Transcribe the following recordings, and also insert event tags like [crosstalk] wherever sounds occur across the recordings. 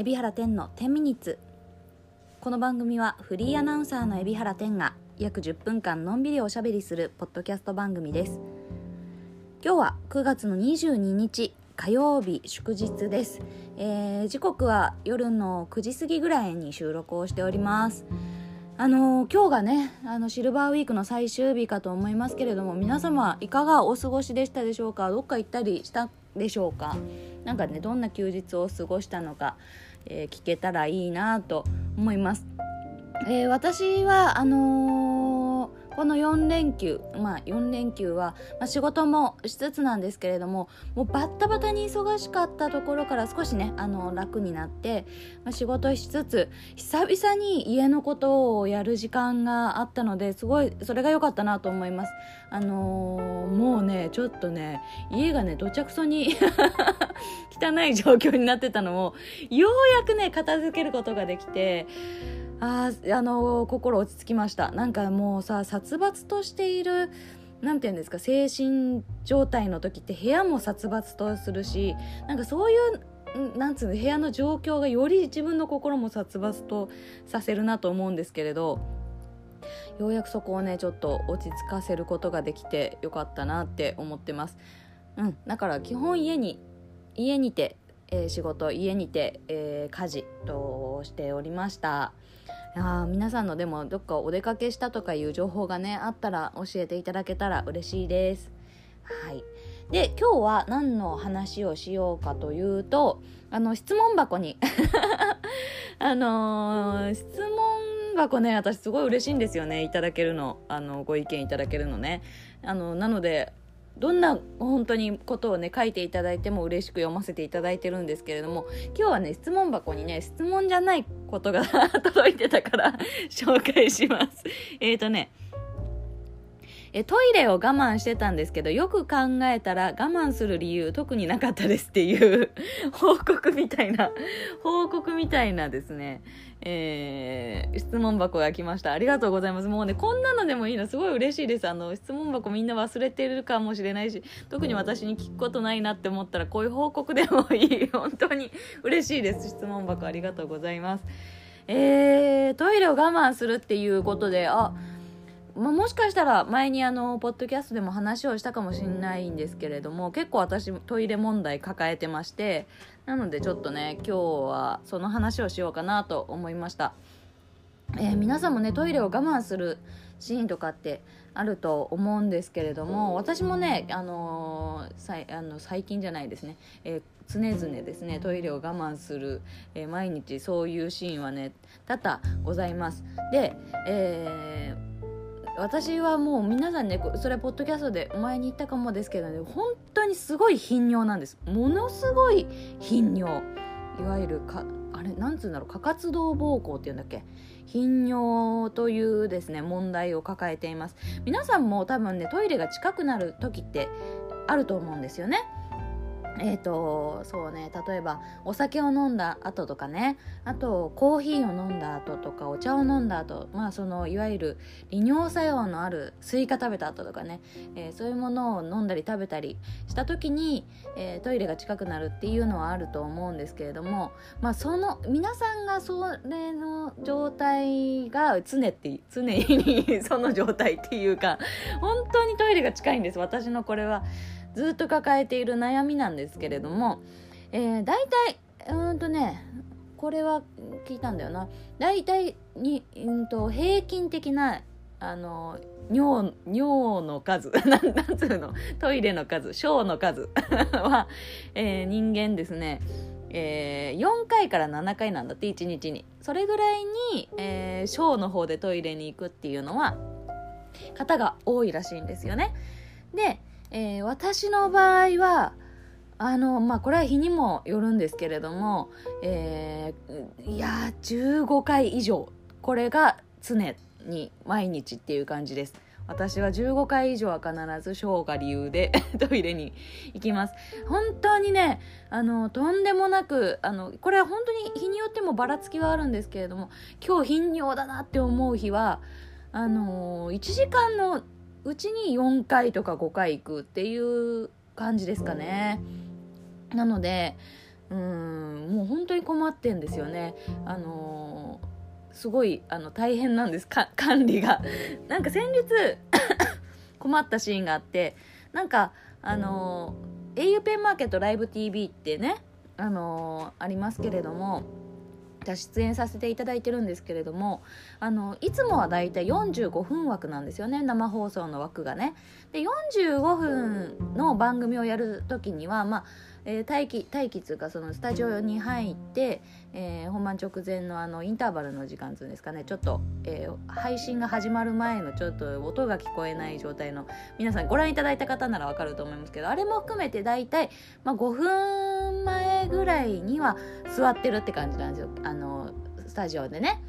海老原天の10ミニッツ。この番組はフリーアナウンサーの海老原天が約10分間のんびりおしゃべりするポッドキャスト番組です。今日は9月の22日火曜日祝日です、えー時刻は夜の9時過ぎぐらいに収録をしております。あのー今日がねあのシルバーウィークの最終日かと思いますけれども皆様いかがお過ごしでしたでしょうか？どっか行ったりしたでしょうか？なんかねどんな休日を過ごしたのか、えー聞けたらいいなと思います、えー私はあのーこの4連休まあ4連休は、まあ、仕事もしつつなんですけれどももうバッタバタに忙しかったところから少しねあの楽になって、まあ、仕事しつつ久々に家のことをやる時間があったのですごいそれが良かったなと思います。あのーもうねちょっとね家がねどちゃくそに [laughs] 汚い状況になってたのをようやくね片付けることができてああの心落ち着きましたなんかもうさ殺伐としているなんていうんですか精神状態の時って部屋も殺伐とするしなんかそういうなんつうの部屋の状況がより自分の心も殺伐とさせるなと思うんですけれどようやくそこをねちょっと落ち着かせることができてよかったなって思ってます。うん、だから基本家に家にて、えー仕事家にて、えー家事としておりました。いやー皆さんのでもどっかお出かけしたとかいう情報がねあったら教えていただけたら嬉しいです。はい。で今日は何の話をしようかというとあの質問箱に。[laughs] あのー質問箱ね私すごい嬉しいんですよね。いただけるの。あのご意見いただけるのね。あのなのでどんな本当にことをね書いていただいても嬉しく読ませていただいてるんですけれども今日はね質問箱にね質問じゃないことが [laughs] 届いてたから紹介します。えっ、とねえトイレを我慢してたんですけどよく考えたら我慢する理由特になかったですっていう報告みたいな報告みたいなですね。えー質問箱が来ました。ありがとうございます。もうねこんなのでもいいの。すごい嬉しいです。あの質問箱みんな忘れてるかもしれないし特に私に聞くことないなって思ったらこういう報告でもいい。本当に嬉しいです。質問箱ありがとうございます。えー、トイレを我慢するっていうことであまあ、もしかしたら前にあのポッドキャストでも話をしたかもしれないんですけれども結構私トイレ問題抱えてましてなのでちょっとね今日はその話をしようかなと思いました、えー皆さんもねトイレを我慢するシーンとかってあると思うんですけれども私もね、あのーさいあの最近じゃないですね、えー常々ですねトイレを我慢する、えー毎日そういうシーンはね多々ございます。で、えー私はもう皆さんねそれポッドキャストでお前に言ったかもですけどね本当にすごい頻尿なんです。ものすごい頻尿。いわゆるかあれなんつうんだろう過活動膀胱っていうんだっけ？頻尿というですね問題を抱えています。皆さんも多分ねトイレが近くなる時ってあると思うんですよね。えーとそうね例えばお酒を飲んだ後とかねあとコーヒーを飲んだ後とかお茶を飲んだ後まあそのいわゆる利尿作用のあるスイカ食べた後とかね、えーそういうものを飲んだり食べたりした時に、えートイレが近くなるっていうのはあると思うんですけれどもまあその皆さんがそれの状態が常って常に [laughs] その状態っていうか本当にトイレが近いんです私のこれは。ずっと抱えている悩みなんですけれども、えー、大体うんとねこれは聞いたんだよな。大体に、うん、と平均的なあの尿尿の数 [laughs] なんなんつうの？トイレの数小の数 [laughs] は、えー人間ですね。えー4回から7回なんだって1日に。それぐらいに、えー小の方でトイレに行くっていうのは方が多いらしいんですよね。で、えー私の場合はあのまあこれは日にもよるんですけれども、えーいやー15回以上これが常に毎日っていう感じです。私は15回以上は必ず小が理由で [laughs] トイレに行きます。本当にねあのとんでもなくあのこれは本当に日によってもばらつきはあるんですけれども今日頻尿だなって思う日はあの1時間のうちに4回とか5回行くっていう感じですかね。なのでうんもう本当に困ってんですよね。あのー、すごいあの大変なんです。か [laughs] 管理が。なんか先日 [coughs] 困ったシーンがあってなんかあのー、au ペンマーケットライブ TV ってねあのー、ありますけれども出演させていただいてるんですけれどもあのいつもはだいたい45分枠なんですよね生放送の枠がね。で45分の番組をやる時にはまあえー、待機待機というかそのスタジオに入って、えー、本番直前のあのインターバルの時間っていうんですかね。ちょっと、えー、配信が始まる前のちょっと音が聞こえない状態の皆さんご覧いただいた方ならわかると思いますけどあれも含めて大体、まあ、5分前ぐらいには座ってるって感じなんですよ。あのスタジオでね。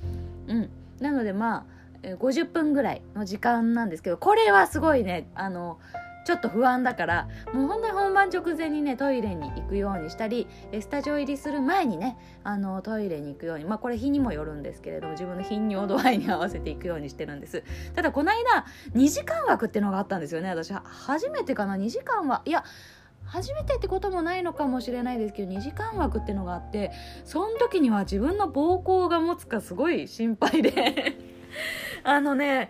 うん、なのでまあ50分ぐらいの時間なんですけどこれはすごいね。あのちょっと不安だからもう本当に本番直前にねトイレに行くようにしたりスタジオ入りする前にねあのトイレに行くようにまあこれ日にもよるんですけれども自分の頻尿度合いに合わせていくようにしてるんです。ただこの間2時間枠っていうのがあったんですよね。私初めてかな？2時間はいや初めてってこともないのかもしれないですけど2時間枠っていうのがあってその時には自分の膀胱が持つかすごい心配で。[laughs] あのね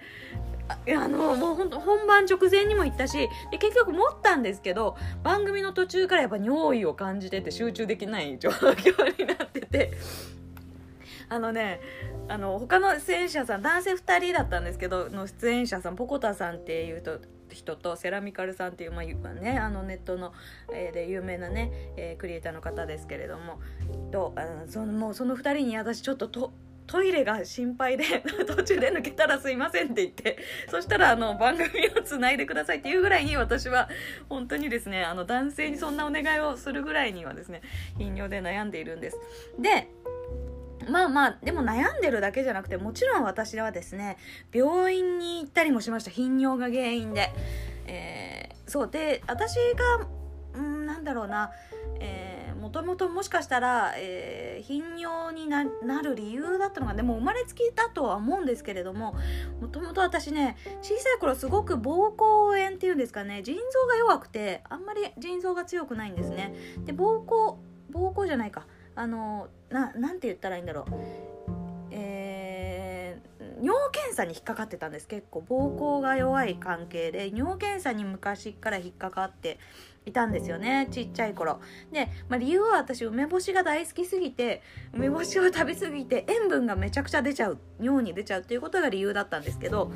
あのもうほん本番直前にも行ったしで結局持ったんですけど番組の途中からやっぱ尿意を感じてて集中できない状況になってて。あのねあの他の出演者さん男性2人だったんですけどの出演者さんポコタさんっていうと人とセラミカルさんっていう、まあね、あのネットの、えー、で有名なね、えー、クリエイターの方ですけれどもとあのそのもうその2人に私ちょっととトイレが心配で [laughs] 途中で抜けたらすいませんって言ってそしたらあの番組をつないでくださいっていうぐらいに私は本当にですねあの男性にそんなお願いをするぐらいにはですね頻尿で悩んでいるんです。でまあまあでも悩んでるだけじゃなくてもちろん私はですね病院に行ったりもしました。頻尿が原因で、えー、そう。で私がうんなんだろうな。ともともしかしたら、えー、頻尿になる理由だったのがでも生まれつきだとは思うんですけれどももともと私ね小さい頃すごく膀胱炎っていうんですかね。腎臓が弱くてあんまり腎臓が強くないんですね。で膀胱膀胱じゃないか。あのななて言ったらいいんだろう、検査に引っかかってたんです。結構膀胱が弱い関係で尿検査に昔から引っかかっていたんですよね。ちっちゃい頃。で、まあ、理由は私梅干しが大好きすぎて梅干しを食べ過ぎて塩分がめちゃくちゃ出ちゃう尿に出ちゃうっていうことが理由だったんですけど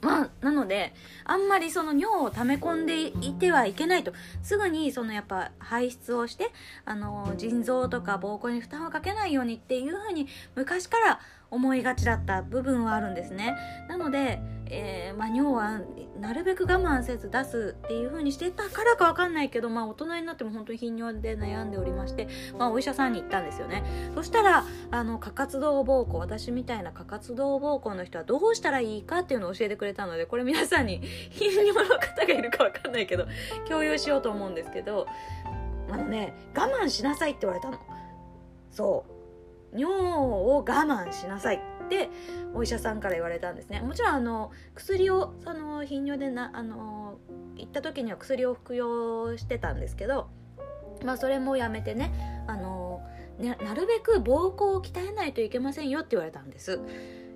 まあ、なのであんまりその尿を溜め込んでいてはいけないと。すぐにそのやっぱ排出をしてあの腎臓とか膀胱に負担をかけないようにっていうふうに昔から思いがちだった部分はあるんですね。なので、えー、まあ、尿はなるべく我慢せず出すっていう風にしてたからかわかんないけど、まあ、大人になっても本当に頻尿で悩んでおりまして、まあ、お医者さんに行ったんですよね。そしたらあの過活動膀胱私みたいな過活動膀胱の人はどうしたらいいかっていうのを教えてくれたのでこれ皆さんに頻尿の方がいるかわかんないけど共有しようと思うんですけどあのね我慢しなさいって言われたの。そう。尿を我慢しなさい。ってお医者さんから言われたんですね。もちろんあの薬をその頻尿でなあの行った時には薬を服用してたんですけどまあそれもやめてねあのねなるべく膀胱を鍛えないといけませんよって言われたんです。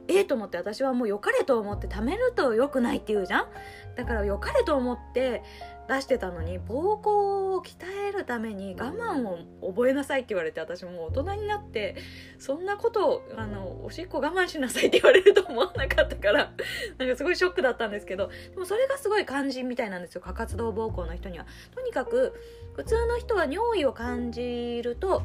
ええー、と思って私はもう良かれと思って貯めると良くないって言うじゃん。だから良かれと思って出してたのに膀胱を鍛えるために我慢を覚えなさいって言われて私もう大人になってそんなことをあのおしっこ我慢しなさいって言われると思わなかったから [laughs] なんかすごいショックだったんですけどでもそれがすごい肝心みたいなんですよ過活動膀胱の人には。とにかく普通の人は尿意を感じると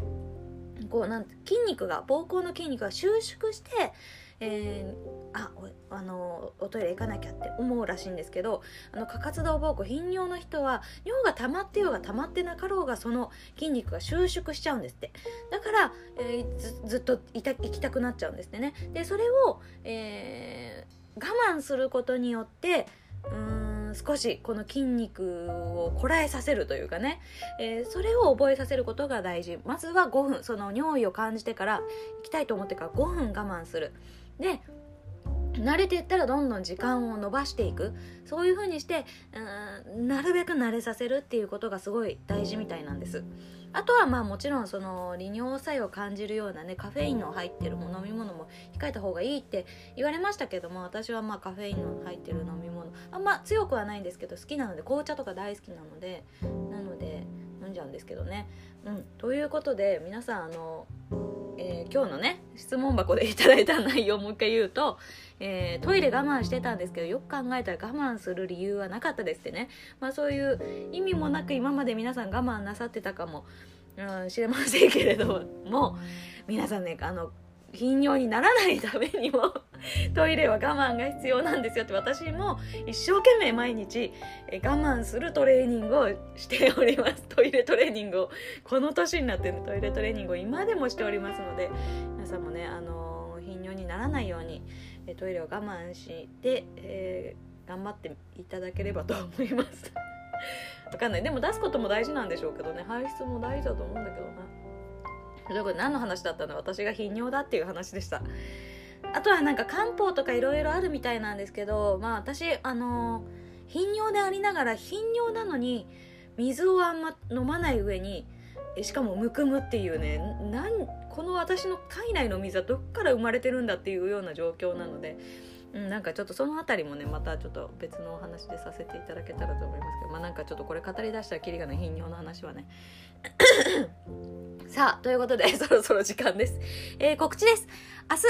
こうなん筋肉が膀胱の筋肉が収縮してえー、ああのおトイレ行かなきゃって思うらしいんですけどあの過活動膀胱頻尿の人は尿が溜まってようが溜まってなかろうがその筋肉が収縮しちゃうんですって。だから、えー、ずずっといた行きたくなっちゃうんですってね。でそれを、えー、我慢することによってうん少しこの筋肉をこらえさせるというかね、えー、それを覚えさせることが大事。まずは5分。その尿意を感じてから行きたいと思ってから5分我慢する。で慣れていったらどんどん時間を延ばしていく。そういう風にしてうんなるべく慣れさせるっていうことがすごい大事みたいなんです。あとはまあもちろんその利尿作用を感じるようなねカフェインの入ってる飲み物も控えた方がいいって言われましたけども私はまあカフェインの入ってる飲み物。あんま強くはないんですけど好きなので紅茶とか大好きなのでなので飲んじゃうんですけどね。うん。ということで皆さんあのえー、今日のね質問箱でいただいた内容をもう一回言うと、えー、トイレ我慢してたんですけどよく考えたら我慢する理由はなかったですってね、まあ、そういう意味もなく今まで皆さん我慢なさってたかも、うん、知れませんけれども皆さんねあの頻尿にならないためにも [laughs] トイレは我慢が必要なんですよって私も一生懸命毎日我慢するトレーニングをしております。[laughs] トイレトレーニングをこの年になってるトイレトレーニングを今でもしておりますので皆さんもねあの頻尿にならないようにトイレを我慢して、えー、頑張っていただければと思います。[laughs] わかんない。でも出すことも大事なんでしょうけどね。排出も大事だと思うんだけどな。というこで何の話だったの？私が頻尿だっていう話でした。あとはなんか漢方とかいろいろあるみたいなんですけどまあ私あの頻尿でありながら頻尿なのに水をあんま飲まない上にしかもむくむっていうねなんこの私の体内の水はどっから生まれてるんだっていうような状況なので、うん、なんかちょっとその辺りもねまたちょっと別のお話でさせていただけたらと思いますけどまあなんかちょっとこれ語りだしたらきりがない頻尿の話はね [coughs] さあ、ということで、そろそろ時間です。えー、告知です。明日、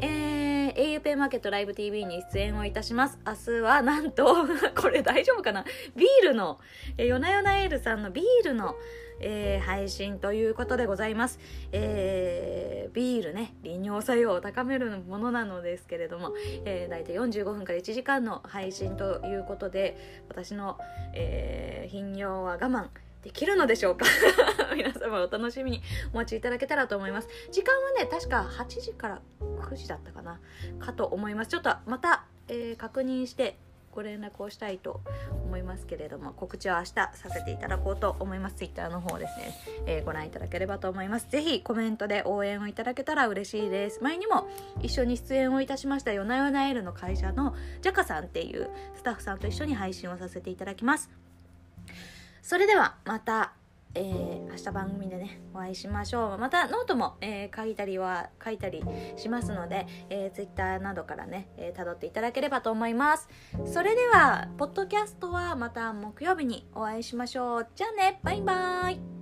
えー、auPay マーケットライブ TV に出演をいたします。明日はなんと [laughs] これ大丈夫かな？ビールの、えー、夜な夜なエールさんのビールの、えー、配信ということでございます。えー、ビールね、利尿作用を高めるものなのですけれども、えー、大体45分から1時間の配信ということで、私の、えー、頻尿は我慢、できるのでしょうか？[laughs] 皆様お楽しみにお待ちいただけたらと思います。時間はね確か8時から9時だったかな？かと思います。ちょっとまた、えー、確認してご連絡をしたいと思いますけれども告知は明日させていただこうと思います。Twitter の方ですね、えー、ご覧いただければと思います。ぜひコメントで応援をいただけたら嬉しいです。前にも一緒に出演をいたしました夜な夜なエルの会社のジャカさんっていうスタッフさんと一緒に配信をさせていただきます。それではまた、えー、明日番組でねお会いしましょう。またノートも、えー、書いたりは書いたりしますので、えー、Twitter などからね、えー、辿っていただければと思います。それではポッドキャストはまた木曜日にお会いしましょう。じゃあね。バイバーイ。